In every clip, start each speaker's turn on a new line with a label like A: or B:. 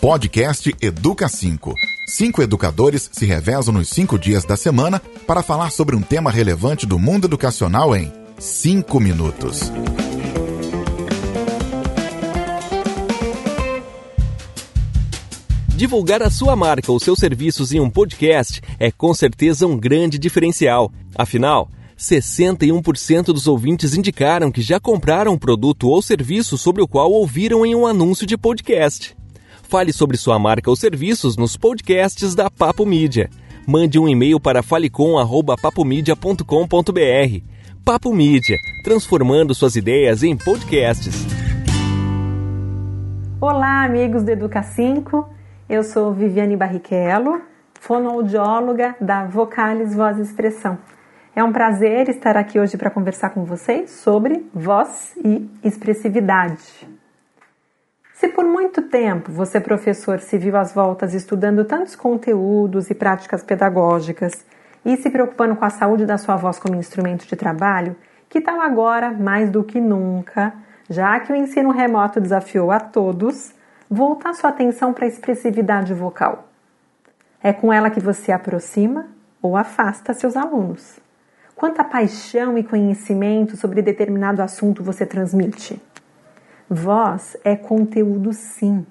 A: Podcast Educa 5. Cinco educadores se revezam nos cinco dias da semana para falar sobre um tema relevante do mundo educacional em cinco minutos.
B: Divulgar a sua marca ou seus serviços em um podcast é com certeza um grande diferencial. Afinal, 61% dos ouvintes indicaram que já compraram um produto ou serviço sobre o qual ouviram em um anúncio de podcast. Fale sobre sua marca ou serviços nos podcasts da Papo Mídia. Mande um e-mail para falecom@papomedia.com.br. Papo Mídia, transformando suas ideias em podcasts.
C: Olá, amigos do Educa 5. Eu sou Viviane Barrichello, fonoaudióloga da Vocalis Voz e Expressão. É um prazer estar aqui hoje para conversar com vocês sobre voz e expressividade. Se por muito tempo você, professor, se viu às voltas estudando tantos conteúdos e práticas pedagógicas e se preocupando com a saúde da sua voz como instrumento de trabalho, que tal agora, mais do que nunca, já que o ensino remoto desafiou a todos, voltar sua atenção para a expressividade vocal. É com ela que você aproxima ou afasta seus alunos. Quanta paixão e conhecimento sobre determinado assunto você transmite? Voz é conteúdo, sim.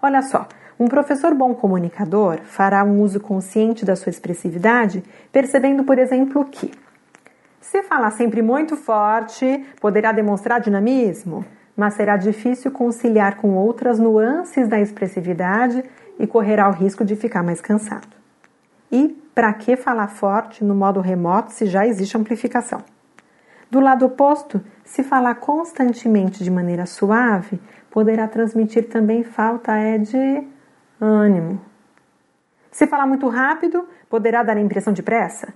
C: Olha só, um professor bom comunicador fará um uso consciente da sua expressividade, percebendo, por exemplo, que se falar sempre muito forte, poderá demonstrar dinamismo, mas será difícil conciliar com outras nuances da expressividade e correrá o risco de ficar mais cansado. E para que falar forte no modo remoto se já existe amplificação? Do lado oposto, se falar constantemente de maneira suave, poderá transmitir também falta é de ânimo. Se falar muito rápido, poderá dar a impressão de pressa.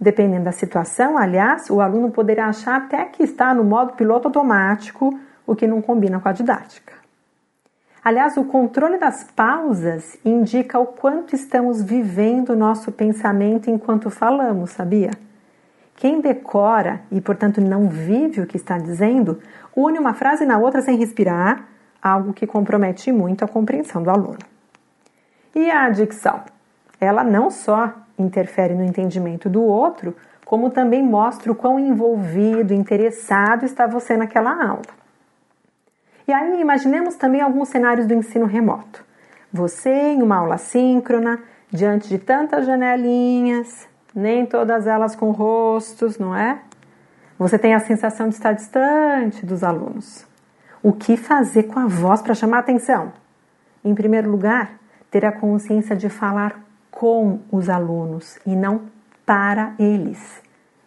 C: Dependendo da situação, aliás, o aluno poderá achar até que está no modo piloto automático o que não combina com a didática. Aliás, o controle das pausas indica o quanto estamos vivendo o nosso pensamento enquanto falamos, sabia? Quem decora e, portanto, não vive o que está dizendo, une uma frase na outra sem respirar, algo que compromete muito a compreensão do aluno. E a adicção? Ela não só interfere no entendimento do outro, como também mostra o quão envolvido, interessado está você naquela aula. E aí imaginemos também alguns cenários do ensino remoto. Você em uma aula síncrona, diante de tantas janelinhas, nem todas elas com rostos, não é? Você tem a sensação de estar distante dos alunos. O que fazer com a voz para chamar atenção? Em primeiro lugar, ter a consciência de falar com os alunos e não para eles,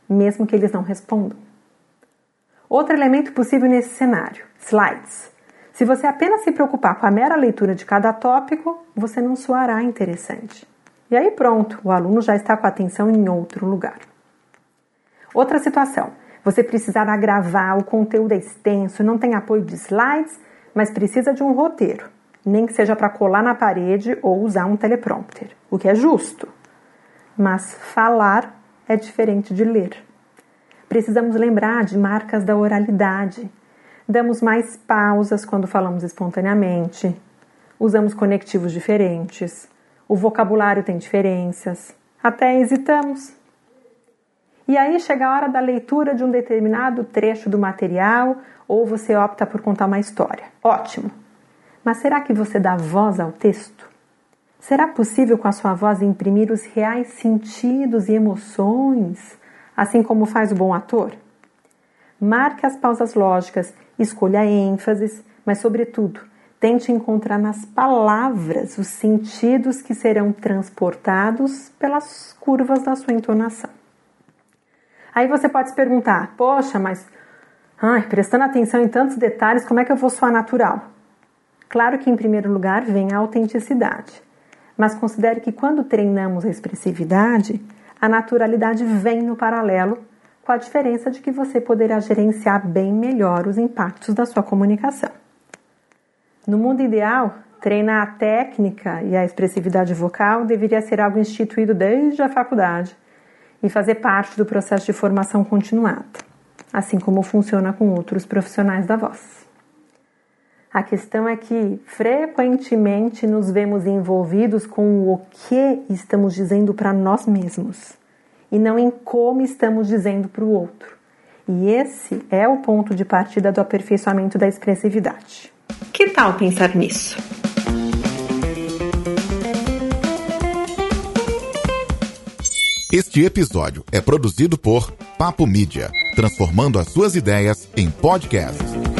C: mesmo que eles não respondam. Outro elemento possível nesse cenário: slides. Se você apenas se preocupar com a mera leitura de cada tópico, você não soará interessante. E aí pronto, o aluno já está com a atenção em outro lugar. Outra situação, você precisará gravar, o conteúdo é extenso, não tem apoio de slides, mas precisa de um roteiro, nem que seja para colar na parede ou usar um teleprompter, o que é justo. Mas falar é diferente de ler. Precisamos lembrar de marcas da oralidade, damos mais pausas quando falamos espontaneamente, usamos conectivos diferentes, o vocabulário tem diferenças, até hesitamos. E aí chega a hora da leitura de um determinado trecho do material ou você opta por contar uma história. Ótimo! Mas será que você dá voz ao texto? Será possível com a sua voz imprimir os reais sentidos e emoções, assim como faz o bom ator? Marque as pausas lógicas, escolha ênfases, mas, sobretudo, tente encontrar nas palavras os sentidos que serão transportados pelas curvas da sua entonação. Aí você pode se perguntar: poxa, mas ai, prestando atenção em tantos detalhes, como é que eu vou soar natural? Claro que, em primeiro lugar, vem a autenticidade. Mas considere que quando treinamos a expressividade, a naturalidade vem no paralelo, com a diferença de que você poderá gerenciar bem melhor os impactos da sua comunicação. No mundo ideal, treinar a técnica e a expressividade vocal deveria ser algo instituído desde a faculdade e fazer parte do processo de formação continuada, assim como funciona com outros profissionais da voz. A questão é que frequentemente nos vemos envolvidos com o que estamos dizendo para nós mesmos e não em como estamos dizendo para o outro. E esse é o ponto de partida do aperfeiçoamento da expressividade. Que tal pensar nisso?
A: Este episódio é produzido por Papo Mídia, transformando as suas ideias em podcasts.